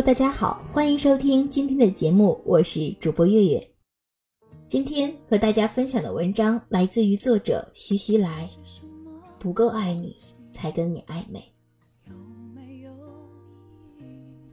大家好，欢迎收听今天的节目，我是主播月月。今天和大家分享的文章来自于作者徐徐来。不够爱你，才跟你暧昧。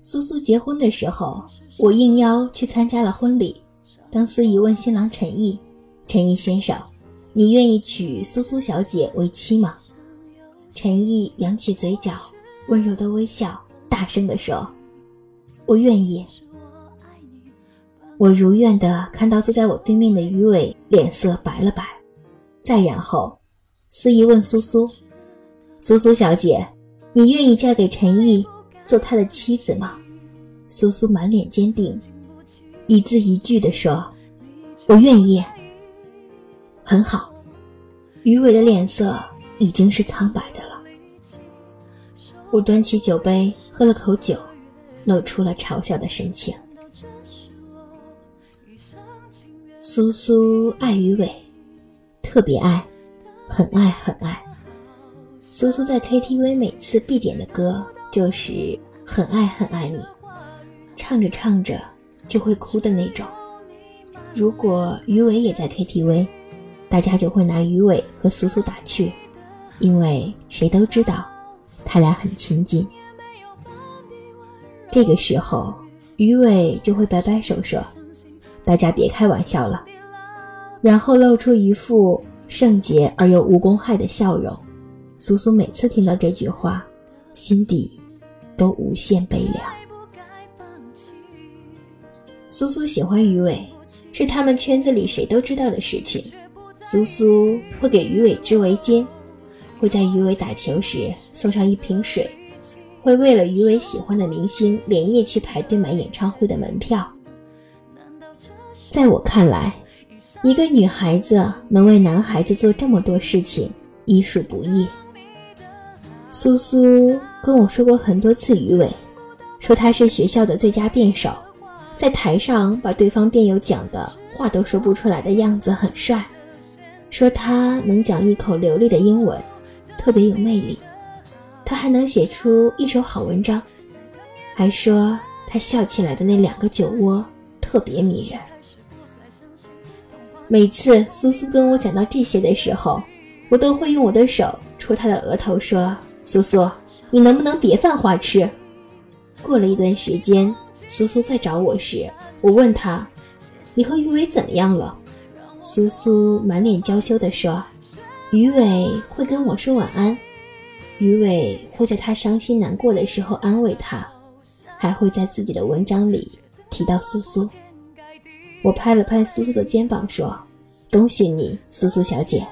苏苏结婚的时候，我应邀去参加了婚礼。当司仪问新郎陈毅：“陈毅先生，你愿意娶苏苏小姐为妻吗？”陈毅扬起嘴角，温柔的微笑，大声地说：“我愿意。”我如愿的看到坐在我对面的于伟脸色白了白。再然后，司仪问苏苏：“苏苏小姐，你愿意嫁给陈毅，做他的妻子吗？”苏苏满脸坚定。一字一句的说：“我愿意。”很好，于伟的脸色已经是苍白的了。我端起酒杯喝了口酒，露出了嘲笑的神情。苏苏爱于伟，特别爱，很爱很爱。苏苏在 KTV 每次必点的歌就是《很爱很爱你》，唱着唱着。就会哭的那种。如果于伟也在 KTV，大家就会拿于伟和苏苏打趣，因为谁都知道他俩很亲近。这个时候，于伟就会摆摆手说：“大家别开玩笑了。”然后露出一副圣洁而又无公害的笑容。苏苏每次听到这句话，心底都无限悲凉。苏苏喜欢鱼尾，是他们圈子里谁都知道的事情。苏苏会给鱼尾织围巾，会在鱼尾打球时送上一瓶水，会为了鱼尾喜欢的明星连夜去排队买演唱会的门票。在我看来，一个女孩子能为男孩子做这么多事情，已属不易。苏苏跟我说过很多次鱼尾，说他是学校的最佳辩手。在台上把对方辩友讲的话都说不出来的样子很帅，说他能讲一口流利的英文，特别有魅力。他还能写出一手好文章，还说他笑起来的那两个酒窝特别迷人。每次苏苏跟我讲到这些的时候，我都会用我的手戳他的额头，说：“苏苏，你能不能别犯花痴？”过了一段时间。苏苏再找我时，我问他：“你和于伟怎么样了？”苏苏满脸娇羞地说：“于伟会跟我说晚安，余伟会在他伤心难过的时候安慰他，还会在自己的文章里提到苏苏。”我拍了拍苏苏的肩膀说：“恭喜你，苏苏小姐，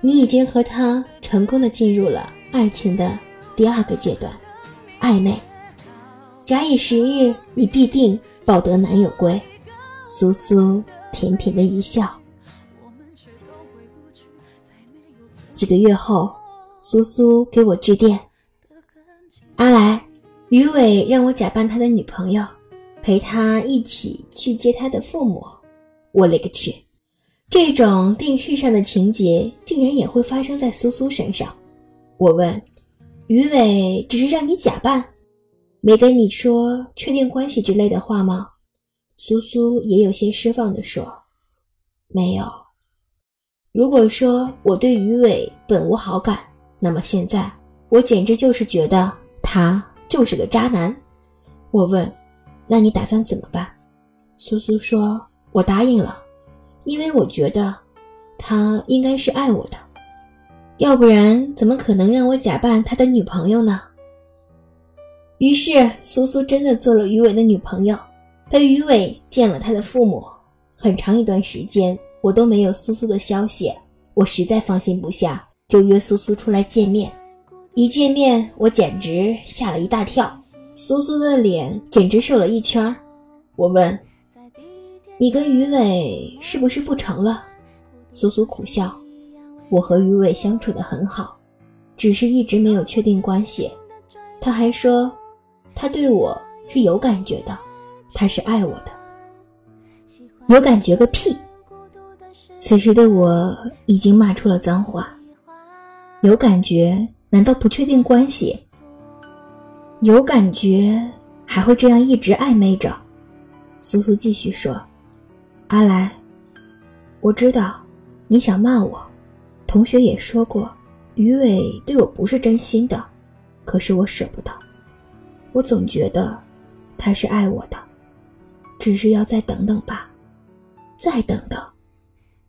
你已经和他成功的进入了爱情的第二个阶段——暧昧。”假以时日，你必定抱得男友归。苏苏甜甜的一笑。几个月后，苏苏给我致电：“阿来，于伟让我假扮他的女朋友，陪他一起去接他的父母。”我勒个去！这种电视上的情节竟然也会发生在苏苏身上。我问：“于伟只是让你假扮？”没跟你说确定关系之类的话吗？苏苏也有些失望地说：“没有。如果说我对于伟本无好感，那么现在我简直就是觉得他就是个渣男。”我问：“那你打算怎么办？”苏苏说：“我答应了，因为我觉得他应该是爱我的，要不然怎么可能让我假扮他的女朋友呢？”于是，苏苏真的做了于伟的女朋友，陪于伟见了他的父母。很长一段时间，我都没有苏苏的消息，我实在放心不下，就约苏苏出来见面。一见面，我简直吓了一大跳，苏苏的脸简直瘦了一圈。我问：“你跟于伟是不是不成了？”苏苏苦笑：“我和于伟相处的很好，只是一直没有确定关系。”他还说。他对我是有感觉的，他是爱我的。有感觉个屁！此时的我已经骂出了脏话。有感觉难道不确定关系？有感觉还会这样一直暧昧着。苏苏继续说：“阿来，我知道你想骂我，同学也说过，于伟对我不是真心的，可是我舍不得。我总觉得他是爱我的，只是要再等等吧，再等等。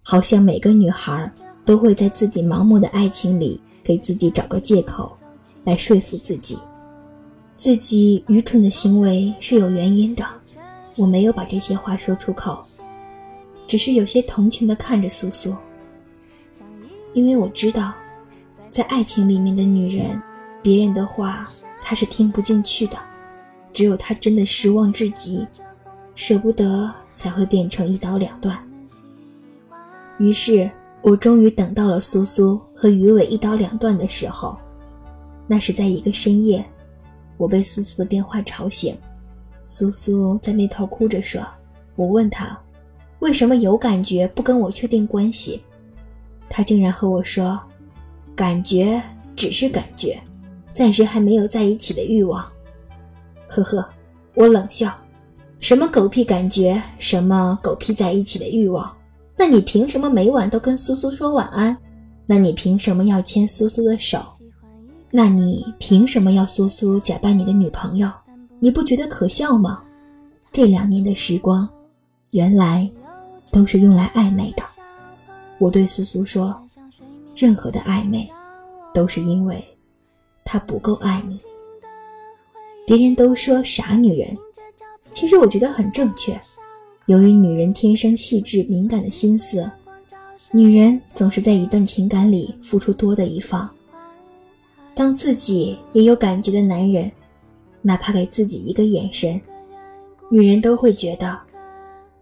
好像每个女孩都会在自己盲目的爱情里给自己找个借口。”来说服自己，自己愚蠢的行为是有原因的。我没有把这些话说出口，只是有些同情的看着苏苏，因为我知道，在爱情里面的女人，别人的话她是听不进去的，只有她真的失望至极，舍不得，才会变成一刀两断。于是我终于等到了苏苏和鱼尾一刀两断的时候。那是在一个深夜，我被苏苏的电话吵醒。苏苏在那头哭着说：“我问他，为什么有感觉不跟我确定关系？他竟然和我说，感觉只是感觉，暂时还没有在一起的欲望。”呵呵，我冷笑：“什么狗屁感觉？什么狗屁在一起的欲望？那你凭什么每晚都跟苏苏说晚安？那你凭什么要牵苏苏的手？”那你凭什么要苏苏假扮你的女朋友？你不觉得可笑吗？这两年的时光，原来都是用来暧昧的。我对苏苏说，任何的暧昧，都是因为他不够爱你。别人都说傻女人，其实我觉得很正确。由于女人天生细致敏感的心思，女人总是在一段情感里付出多的一方。当自己也有感觉的男人，哪怕给自己一个眼神，女人都会觉得，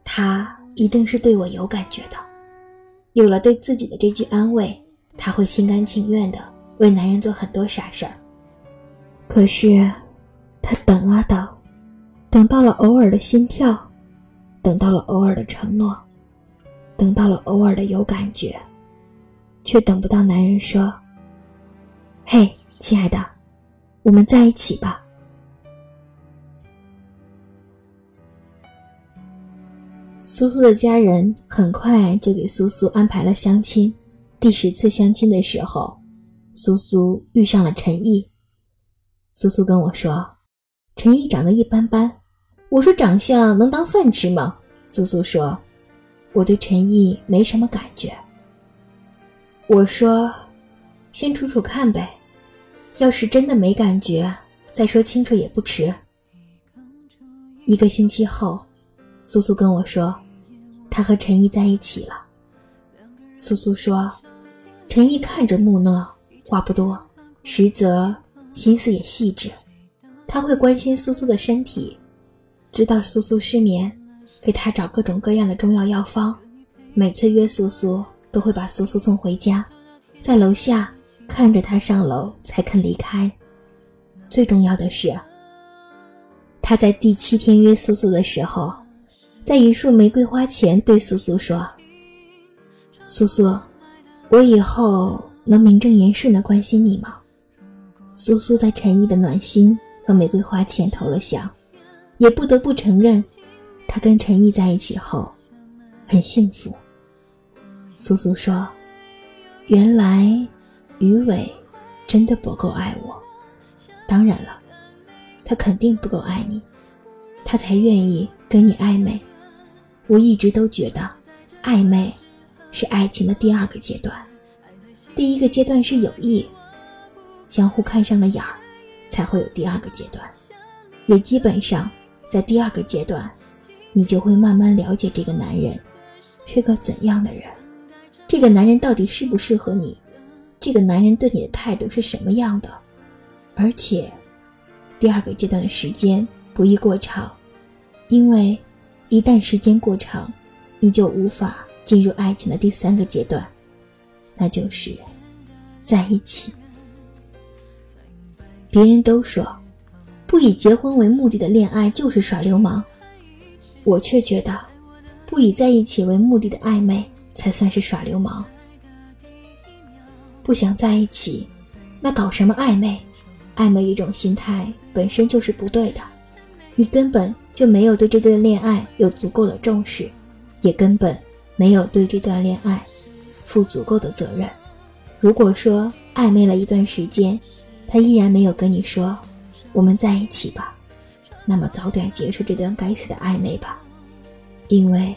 他一定是对我有感觉的。有了对自己的这句安慰，他会心甘情愿的为男人做很多傻事儿。可是，他等啊等，等到了偶尔的心跳，等到了偶尔的承诺，等到了偶尔的有感觉，却等不到男人说：“嘿。”亲爱的，我们在一起吧。苏苏的家人很快就给苏苏安排了相亲。第十次相亲的时候，苏苏遇上了陈毅。苏苏跟我说：“陈毅长得一般般。”我说：“长相能当饭吃吗？”苏苏说：“我对陈毅没什么感觉。”我说：“先处处看呗。”要是真的没感觉，再说清楚也不迟。一个星期后，苏苏跟我说，他和陈毅在一起了。苏苏说，陈毅看着木讷，话不多，实则心思也细致。他会关心苏苏的身体，知道苏苏失眠，给他找各种各样的中药药方。每次约苏苏，都会把苏苏送回家，在楼下。看着他上楼才肯离开。最重要的是，他在第七天约苏苏的时候，在一束玫瑰花前对苏苏说：“苏苏，我以后能名正言顺的关心你吗？”苏苏在陈毅的暖心和玫瑰花前投了降，也不得不承认，他跟陈毅在一起后很幸福。苏苏说：“原来。”于伟真的不够爱我，当然了，他肯定不够爱你，他才愿意跟你暧昧。我一直都觉得，暧昧是爱情的第二个阶段，第一个阶段是友谊，相互看上了眼儿，才会有第二个阶段。也基本上在第二个阶段，你就会慢慢了解这个男人是个怎样的人，这个男人到底适不适合你。这个男人对你的态度是什么样的？而且，第二个阶段的时间不宜过长，因为一旦时间过长，你就无法进入爱情的第三个阶段，那就是在一起。别人都说，不以结婚为目的的恋爱就是耍流氓，我却觉得，不以在一起为目的的暧昧才算是耍流氓。不想在一起，那搞什么暧昧？暧昧一种心态本身就是不对的。你根本就没有对这段恋爱有足够的重视，也根本没有对这段恋爱负足够的责任。如果说暧昧了一段时间，他依然没有跟你说“我们在一起吧”，那么早点结束这段该死的暧昧吧，因为，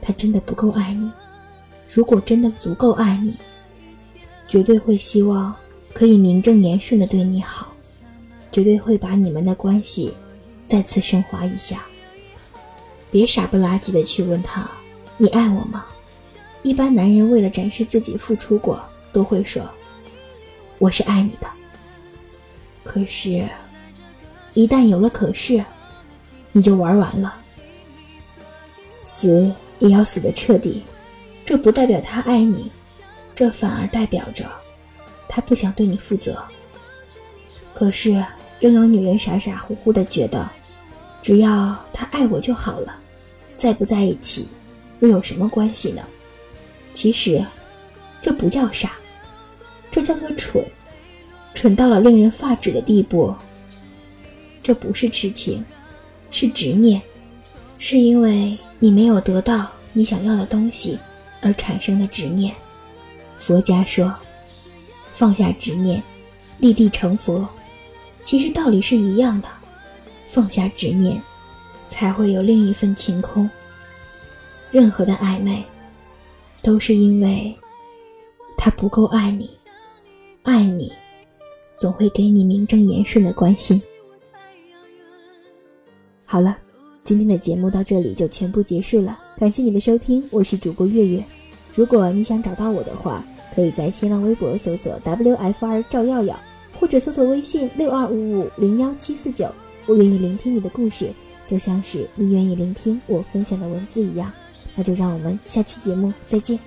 他真的不够爱你。如果真的足够爱你，绝对会希望可以名正言顺的对你好，绝对会把你们的关系再次升华一下。别傻不拉几的去问他：“你爱我吗？”一般男人为了展示自己付出过，都会说：“我是爱你的。”可是，一旦有了可是，你就玩完了，死也要死的彻底。这不代表他爱你，这反而代表着他不想对你负责。可是，仍有女人傻傻乎乎的觉得，只要他爱我就好了，在不在一起又有什么关系呢？其实，这不叫傻，这叫做蠢，蠢到了令人发指的地步。这不是痴情，是执念，是因为你没有得到你想要的东西。而产生的执念，佛家说，放下执念，立地成佛。其实道理是一样的，放下执念，才会有另一份晴空。任何的暧昧，都是因为他不够爱你，爱你，总会给你名正言顺的关心。好了。今天的节目到这里就全部结束了，感谢你的收听，我是主播月月。如果你想找到我的话，可以在新浪微博搜索 WFR 赵耀耀，或者搜索微信六二五五零幺七四九。我愿意聆听你的故事，就像是你愿意聆听我分享的文字一样。那就让我们下期节目再见。